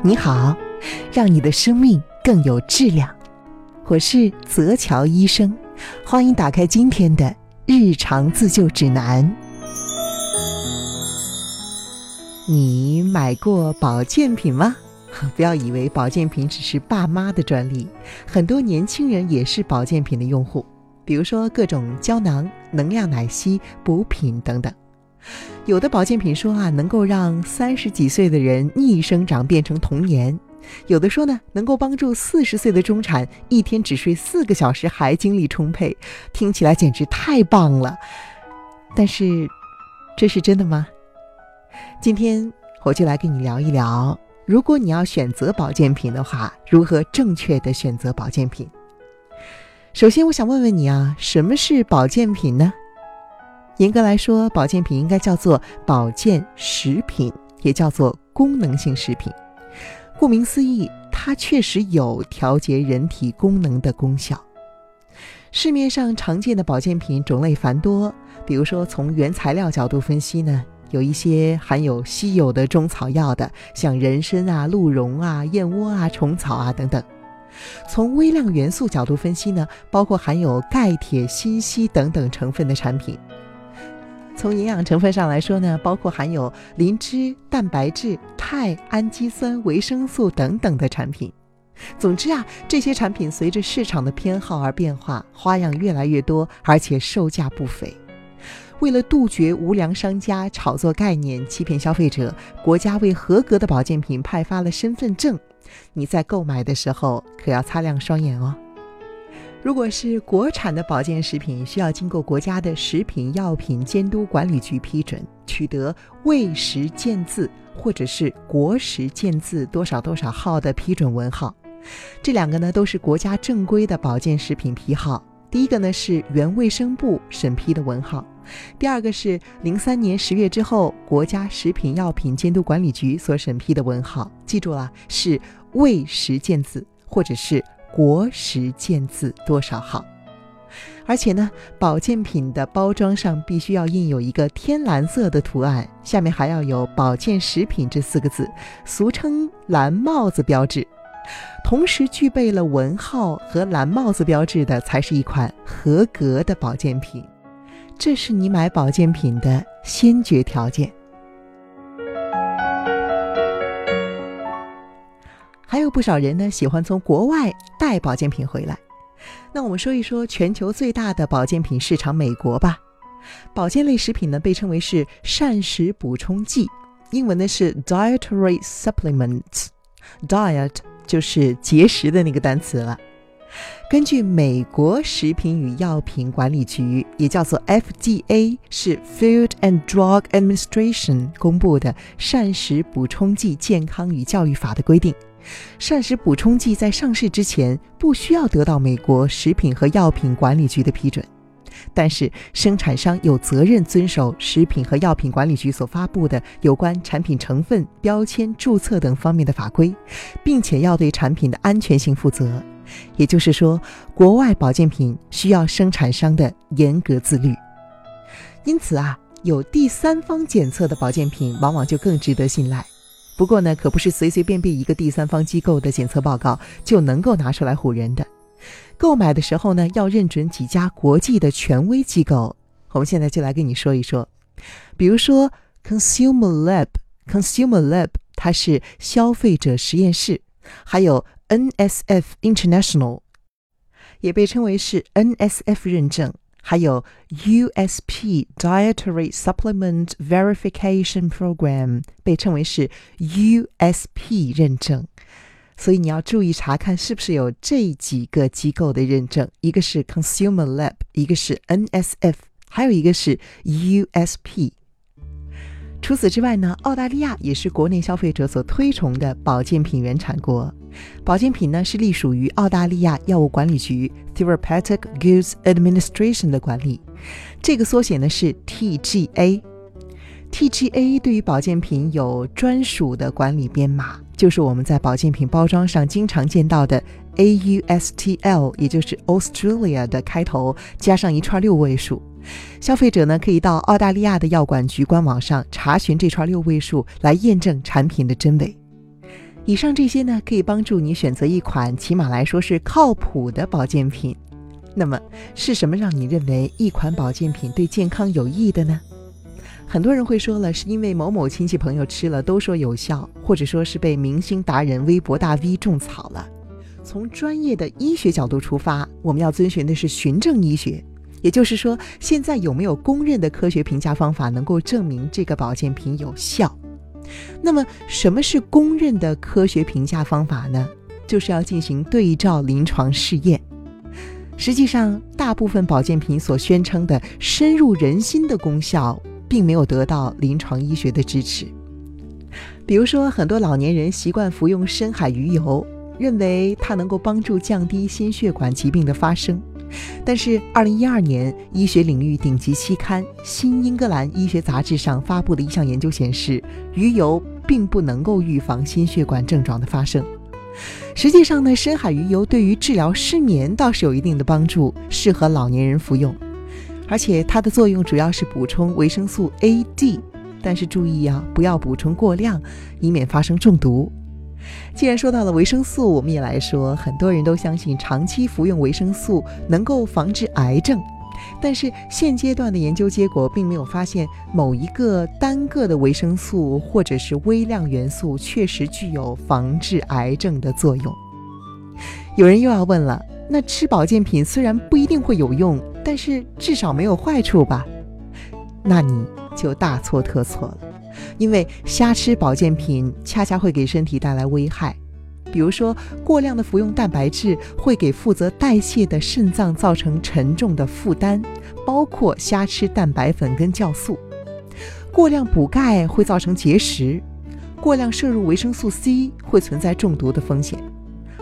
你好，让你的生命更有质量。我是泽乔医生，欢迎打开今天的日常自救指南。你买过保健品吗？不要以为保健品只是爸妈的专利，很多年轻人也是保健品的用户，比如说各种胶囊、能量奶昔、补品等等。有的保健品说啊，能够让三十几岁的人逆生长变成童年；有的说呢，能够帮助四十岁的中产一天只睡四个小时还精力充沛。听起来简直太棒了，但是，这是真的吗？今天我就来跟你聊一聊，如果你要选择保健品的话，如何正确的选择保健品。首先，我想问问你啊，什么是保健品呢？严格来说，保健品应该叫做保健食品，也叫做功能性食品。顾名思义，它确实有调节人体功能的功效。市面上常见的保健品种类繁多，比如说从原材料角度分析呢，有一些含有稀有的中草药的，像人参啊、鹿茸啊、燕窝啊、虫草啊等等；从微量元素角度分析呢，包括含有钙、铁、锌、硒等等成分的产品。从营养成分上来说呢，包括含有磷脂、蛋白质、肽、氨基酸、维生素等等的产品。总之啊，这些产品随着市场的偏好而变化，花样越来越多，而且售价不菲。为了杜绝无良商家炒作概念、欺骗消费者，国家为合格的保健品派发了身份证。你在购买的时候可要擦亮双眼哦。如果是国产的保健食品，需要经过国家的食品药品监督管理局批准，取得卫食健字或者是国食健字多少多少号的批准文号。这两个呢都是国家正规的保健食品批号。第一个呢是原卫生部审批的文号，第二个是零三年十月之后国家食品药品监督管理局所审批的文号。记住了，是卫食健字或者是。国食健字多少号？而且呢，保健品的包装上必须要印有一个天蓝色的图案，下面还要有“保健食品”这四个字，俗称“蓝帽子”标志。同时具备了文号和蓝帽子标志的，才是一款合格的保健品。这是你买保健品的先决条件。有不少人呢，喜欢从国外带保健品回来。那我们说一说全球最大的保健品市场——美国吧。保健类食品呢，被称为是膳食补充剂，英文呢是 dietary supplements，diet 就是节食的那个单词了。根据美国食品与药品管理局，也叫做 FDA，是 Food and Drug Administration 公布的《膳食补充剂健康与教育法》的规定。膳食补充剂在上市之前不需要得到美国食品和药品管理局的批准，但是生产商有责任遵守食品和药品管理局所发布的有关产品成分、标签、注册等方面的法规，并且要对产品的安全性负责。也就是说，国外保健品需要生产商的严格自律。因此啊，有第三方检测的保健品往往就更值得信赖。不过呢，可不是随随便便一个第三方机构的检测报告就能够拿出来唬人的。购买的时候呢，要认准几家国际的权威机构。我们现在就来跟你说一说，比如说 Consumer Lab，Consumer Lab 它是消费者实验室，还有 NSF International，也被称为是 NSF 认证。还有 USP Dietary Supplement Verification Program，被称为是 USP 认证，所以你要注意查看是不是有这几个机构的认证，一个是 Consumer Lab，一个是 NSF，还有一个是 USP。 除此之外呢，澳大利亚也是国内消费者所推崇的保健品原产国。保健品呢是隶属于澳大利亚药物管理局 （Therapeutic Goods Administration） 的管理，这个缩写呢是 TGA。TGA 对于保健品有专属的管理编码，就是我们在保健品包装上经常见到的 AUSTL，也就是 Australia 的开头加上一串六位数。消费者呢可以到澳大利亚的药管局官网上查询这串六位数，来验证产品的真伪。以上这些呢，可以帮助你选择一款起码来说是靠谱的保健品。那么，是什么让你认为一款保健品对健康有益的呢？很多人会说了，是因为某某亲戚朋友吃了都说有效，或者说是被明星达人、微博大 V 种草了。从专业的医学角度出发，我们要遵循的是循证医学，也就是说，现在有没有公认的科学评价方法能够证明这个保健品有效？那么，什么是公认的科学评价方法呢？就是要进行对照临床试验。实际上，大部分保健品所宣称的深入人心的功效。并没有得到临床医学的支持。比如说，很多老年人习惯服用深海鱼油，认为它能够帮助降低心血管疾病的发生。但是，二零一二年，医学领域顶级期刊《新英格兰医学杂志》上发布的一项研究显示，鱼油并不能够预防心血管症状的发生。实际上呢，深海鱼油对于治疗失眠倒是有一定的帮助，适合老年人服用。而且它的作用主要是补充维生素 A、D，但是注意啊，不要补充过量，以免发生中毒。既然说到了维生素，我们也来说，很多人都相信长期服用维生素能够防治癌症，但是现阶段的研究结果并没有发现某一个单个的维生素或者是微量元素确实具有防治癌症的作用。有人又要问了。那吃保健品虽然不一定会有用，但是至少没有坏处吧？那你就大错特错了，因为瞎吃保健品恰恰会给身体带来危害。比如说，过量的服用蛋白质会给负责代谢的肾脏造成沉重的负担，包括瞎吃蛋白粉跟酵素；过量补钙会造成结石；过量摄入维生素 C 会存在中毒的风险。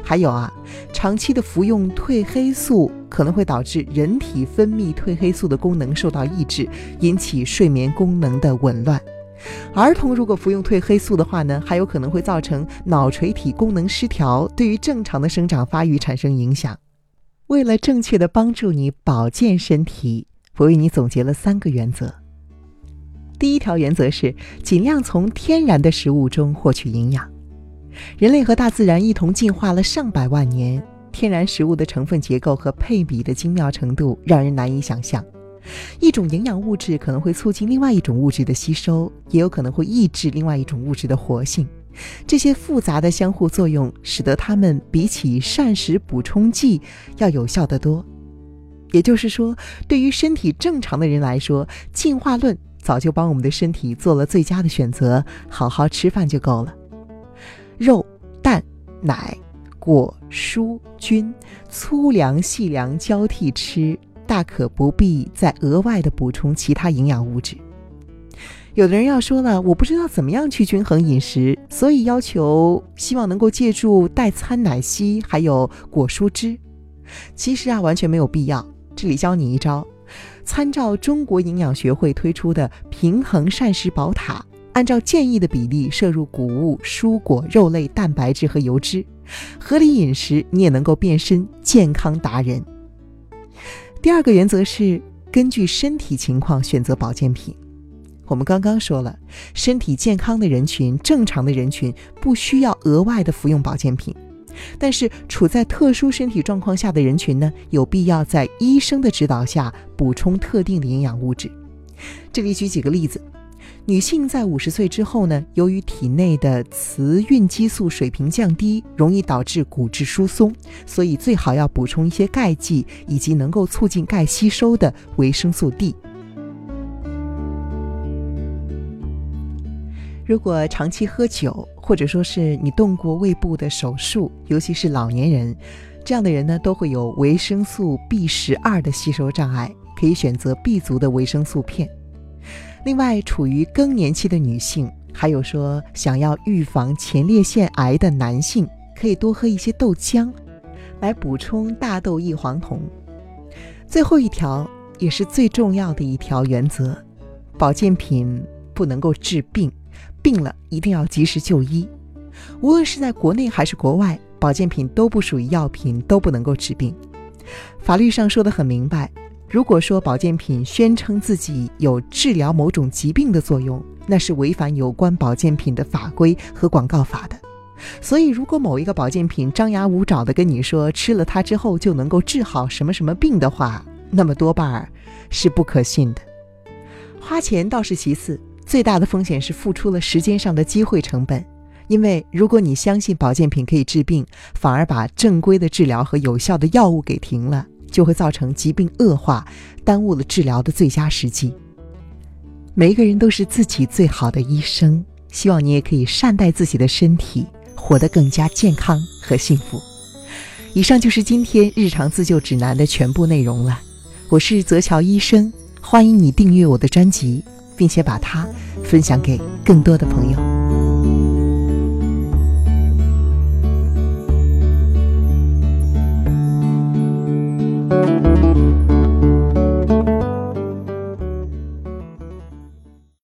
还有啊，长期的服用褪黑素可能会导致人体分泌褪黑素的功能受到抑制，引起睡眠功能的紊乱。儿童如果服用褪黑素的话呢，还有可能会造成脑垂体功能失调，对于正常的生长发育产生影响。为了正确的帮助你保健身体，我为你总结了三个原则。第一条原则是尽量从天然的食物中获取营养。人类和大自然一同进化了上百万年，天然食物的成分结构和配比的精妙程度让人难以想象。一种营养物质可能会促进另外一种物质的吸收，也有可能会抑制另外一种物质的活性。这些复杂的相互作用，使得它们比起膳食补充剂要有效得多。也就是说，对于身体正常的人来说，进化论早就帮我们的身体做了最佳的选择，好好吃饭就够了。肉、蛋、奶、果、蔬、菌，粗粮、细粮交替吃，大可不必再额外的补充其他营养物质。有的人要说了，我不知道怎么样去均衡饮食，所以要求希望能够借助代餐奶昔，还有果蔬汁。其实啊，完全没有必要。这里教你一招，参照中国营养学会推出的平衡膳食宝塔。按照建议的比例摄入谷物、蔬果、肉类、蛋白质和油脂，合理饮食，你也能够变身健康达人。第二个原则是根据身体情况选择保健品。我们刚刚说了，身体健康的人群、正常的人群不需要额外的服用保健品，但是处在特殊身体状况下的人群呢，有必要在医生的指导下补充特定的营养物质。这里举几个例子。女性在五十岁之后呢，由于体内的雌孕激素水平降低，容易导致骨质疏松，所以最好要补充一些钙剂以及能够促进钙吸收的维生素 D。如果长期喝酒，或者说是你动过胃部的手术，尤其是老年人，这样的人呢，都会有维生素 B 十二的吸收障碍，可以选择 B 族的维生素片。另外，处于更年期的女性，还有说想要预防前列腺癌的男性，可以多喝一些豆浆，来补充大豆异黄酮。最后一条也是最重要的一条原则：保健品不能够治病，病了一定要及时就医。无论是在国内还是国外，保健品都不属于药品，都不能够治病。法律上说的很明白。如果说保健品宣称自己有治疗某种疾病的作用，那是违反有关保健品的法规和广告法的。所以，如果某一个保健品张牙舞爪的跟你说吃了它之后就能够治好什么什么病的话，那么多半儿是不可信的。花钱倒是其次，最大的风险是付出了时间上的机会成本。因为如果你相信保健品可以治病，反而把正规的治疗和有效的药物给停了，就会造成疾病恶化，耽误了治疗的最佳时机。每一个人都是自己最好的医生，希望你也可以善待自己的身体。活得更加健康和幸福。以上就是今天日常自救指南的全部内容了。我是泽乔医生，欢迎你订阅我的专辑，并且把它分享给更多的朋友。